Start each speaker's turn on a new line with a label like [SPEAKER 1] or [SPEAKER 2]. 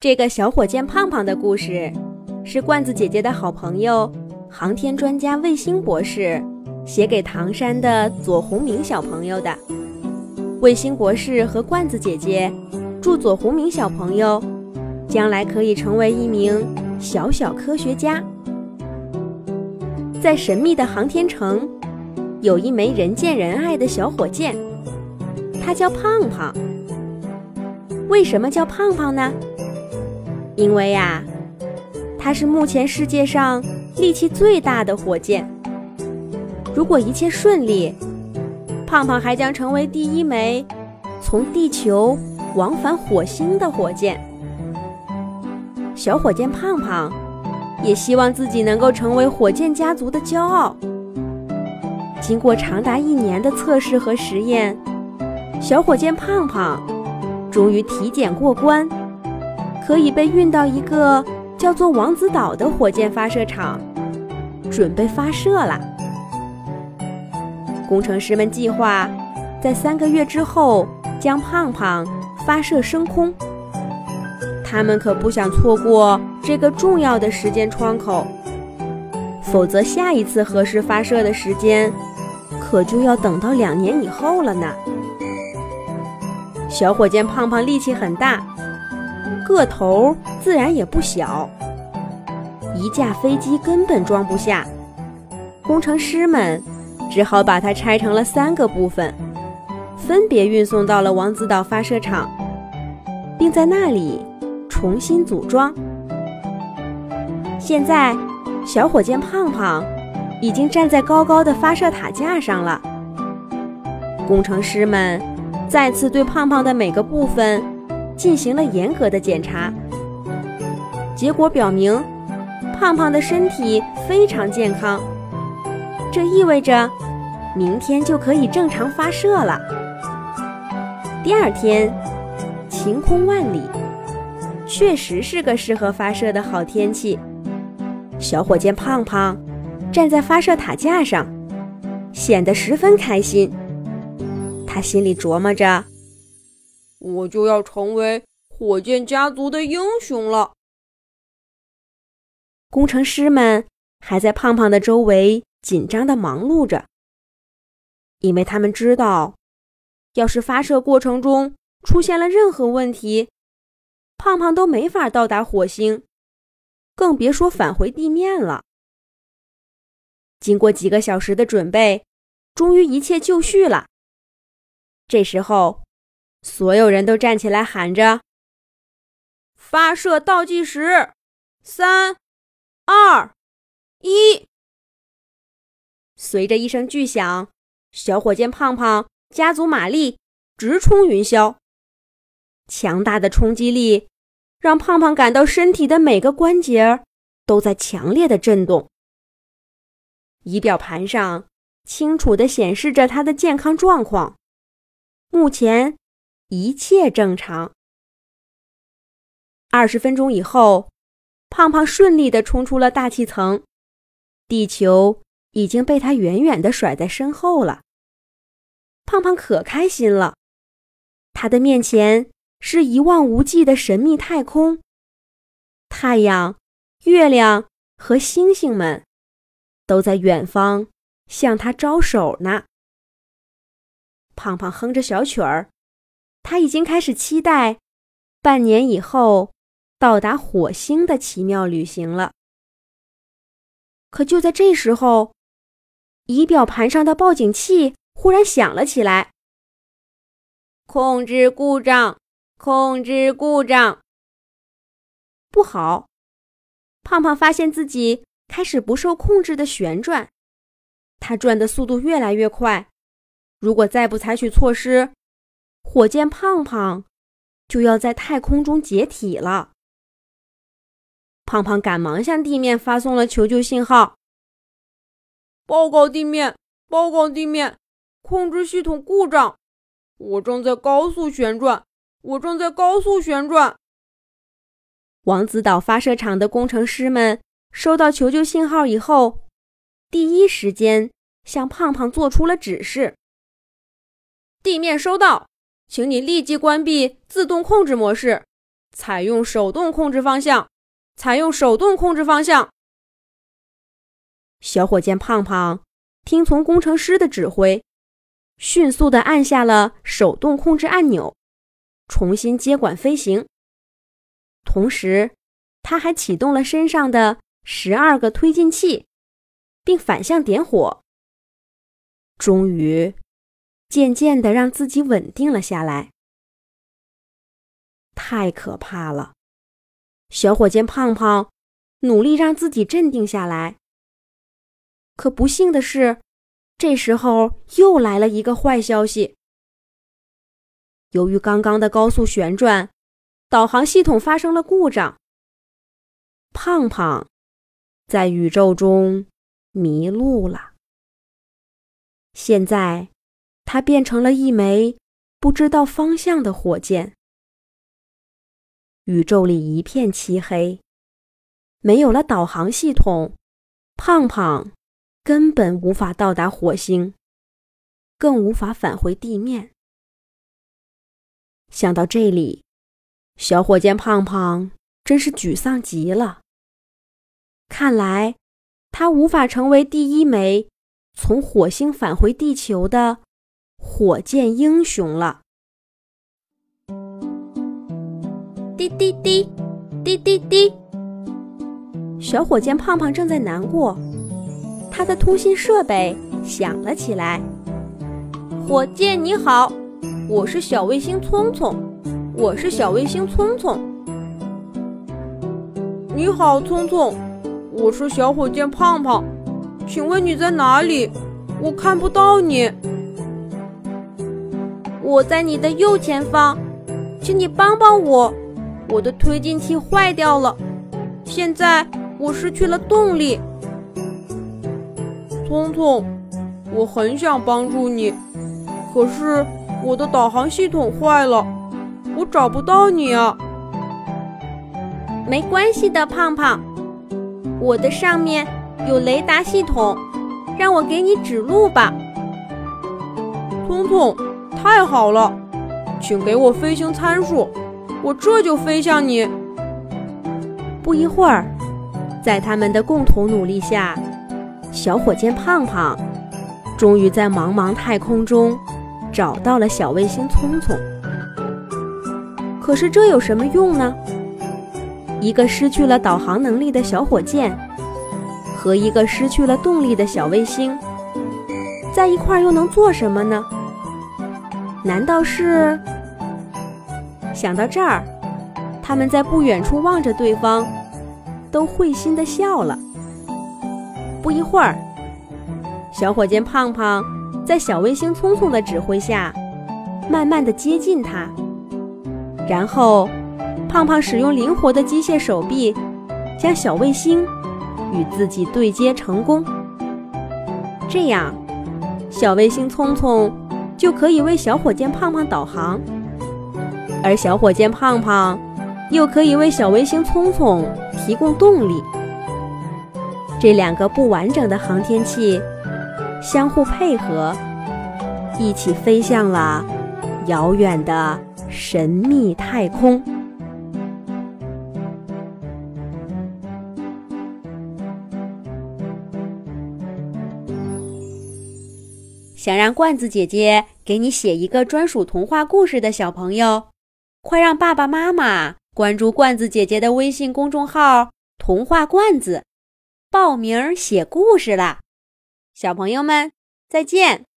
[SPEAKER 1] 这个小火箭胖胖的故事，是罐子姐姐的好朋友航天专家卫星博士写给唐山的左宏明小朋友的。卫星博士和罐子姐姐祝左宏明小朋友将来可以成为一名小小科学家。在神秘的航天城，有一枚人见人爱的小火箭，它叫胖胖。为什么叫胖胖呢？因为呀，它是目前世界上力气最大的火箭。如果一切顺利，胖胖还将成为第一枚从地球往返火星的火箭。小火箭胖胖也希望自己能够成为火箭家族的骄傲。经过长达一年的测试和实验，小火箭胖胖终于体检过关。可以被运到一个叫做王子岛的火箭发射场，准备发射了。工程师们计划在三个月之后将胖胖发射升空。他们可不想错过这个重要的时间窗口，否则下一次合适发射的时间可就要等到两年以后了呢。小火箭胖胖力气很大。个头自然也不小，一架飞机根本装不下。工程师们只好把它拆成了三个部分，分别运送到了王子岛发射场，并在那里重新组装。现在，小火箭胖胖已经站在高高的发射塔架上了。工程师们再次对胖胖的每个部分。进行了严格的检查，结果表明，胖胖的身体非常健康。这意味着，明天就可以正常发射了。第二天，晴空万里，确实是个适合发射的好天气。小火箭胖胖站在发射塔架上，显得十分开心。他心里琢磨着。
[SPEAKER 2] 我就要成为火箭家族的英雄了。
[SPEAKER 1] 工程师们还在胖胖的周围紧张的忙碌着，因为他们知道，要是发射过程中出现了任何问题，胖胖都没法到达火星，更别说返回地面了。经过几个小时的准备，终于一切就绪了。这时候。所有人都站起来喊着：“
[SPEAKER 2] 发射倒计时，三、二、一！”
[SPEAKER 1] 随着一声巨响，小火箭胖胖加足马力直冲云霄。强大的冲击力让胖胖感到身体的每个关节都在强烈的震动。仪表盘上清楚地显示着他的健康状况，目前。一切正常。二十分钟以后，胖胖顺利地冲出了大气层，地球已经被他远远地甩在身后了。胖胖可开心了，他的面前是一望无际的神秘太空，太阳、月亮和星星们都在远方向他招手呢。胖胖哼着小曲儿。他已经开始期待半年以后到达火星的奇妙旅行了。可就在这时候，仪表盘上的报警器忽然响了起来：“
[SPEAKER 2] 控制故障，控制故障！”
[SPEAKER 1] 不好！胖胖发现自己开始不受控制的旋转，他转的速度越来越快。如果再不采取措施，火箭胖胖就要在太空中解体了。胖胖赶忙向地面发送了求救信号：“
[SPEAKER 2] 报告地面，报告地面，控制系统故障，我正在高速旋转，我正在高速旋转。”
[SPEAKER 1] 王子岛发射场的工程师们收到求救信号以后，第一时间向胖胖做出了指示：“
[SPEAKER 2] 地面收到。”请你立即关闭自动控制模式，采用手动控制方向，采用手动控制方向。
[SPEAKER 1] 小火箭胖胖听从工程师的指挥，迅速地按下了手动控制按钮，重新接管飞行。同时，他还启动了身上的十二个推进器，并反向点火。终于，渐渐的让自己稳定了下来。太可怕了！小火箭胖胖努力让自己镇定下来。可不幸的是，这时候又来了一个坏消息。由于刚刚的高速旋转，导航系统发生了故障。胖胖在宇宙中迷路了。现在，它变成了一枚不知道方向的火箭。宇宙里一片漆黑，没有了导航系统，胖胖根本无法到达火星，更无法返回地面。想到这里，小火箭胖胖真是沮丧极了。看来，他无法成为第一枚。从火星返回地球的火箭英雄了。
[SPEAKER 3] 滴滴滴，滴滴滴，
[SPEAKER 1] 小火箭胖胖正在难过，他的通信设备响了起来。
[SPEAKER 2] 火箭你好，我是小卫星聪聪，我是小卫星聪聪。你好，聪聪，我是小火箭胖胖。请问你在哪里？我看不到你。
[SPEAKER 3] 我在你的右前方，请你帮帮我。我的推进器坏掉了，现在我失去了动力。
[SPEAKER 2] 聪聪，我很想帮助你，可是我的导航系统坏了，我找不到你啊。
[SPEAKER 3] 没关系的，胖胖，我的上面。有雷达系统，让我给你指路吧。
[SPEAKER 2] 聪聪，太好了，请给我飞行参数，我这就飞向你。
[SPEAKER 1] 不一会儿，在他们的共同努力下，小火箭胖胖终于在茫茫太空中找到了小卫星聪聪。可是这有什么用呢？一个失去了导航能力的小火箭。和一个失去了动力的小卫星在一块儿又能做什么呢？难道是？想到这儿，他们在不远处望着对方，都会心的笑了。不一会儿，小火箭胖胖在小卫星聪聪的指挥下，慢慢的接近它。然后，胖胖使用灵活的机械手臂，将小卫星。与自己对接成功，这样，小卫星聪聪就可以为小火箭胖胖导航，而小火箭胖胖又可以为小卫星聪聪提供动力。这两个不完整的航天器相互配合，一起飞向了遥远的神秘太空。想让罐子姐姐给你写一个专属童话故事的小朋友，快让爸爸妈妈关注罐子姐姐的微信公众号“童话罐子”，报名写故事啦！小朋友们，再见。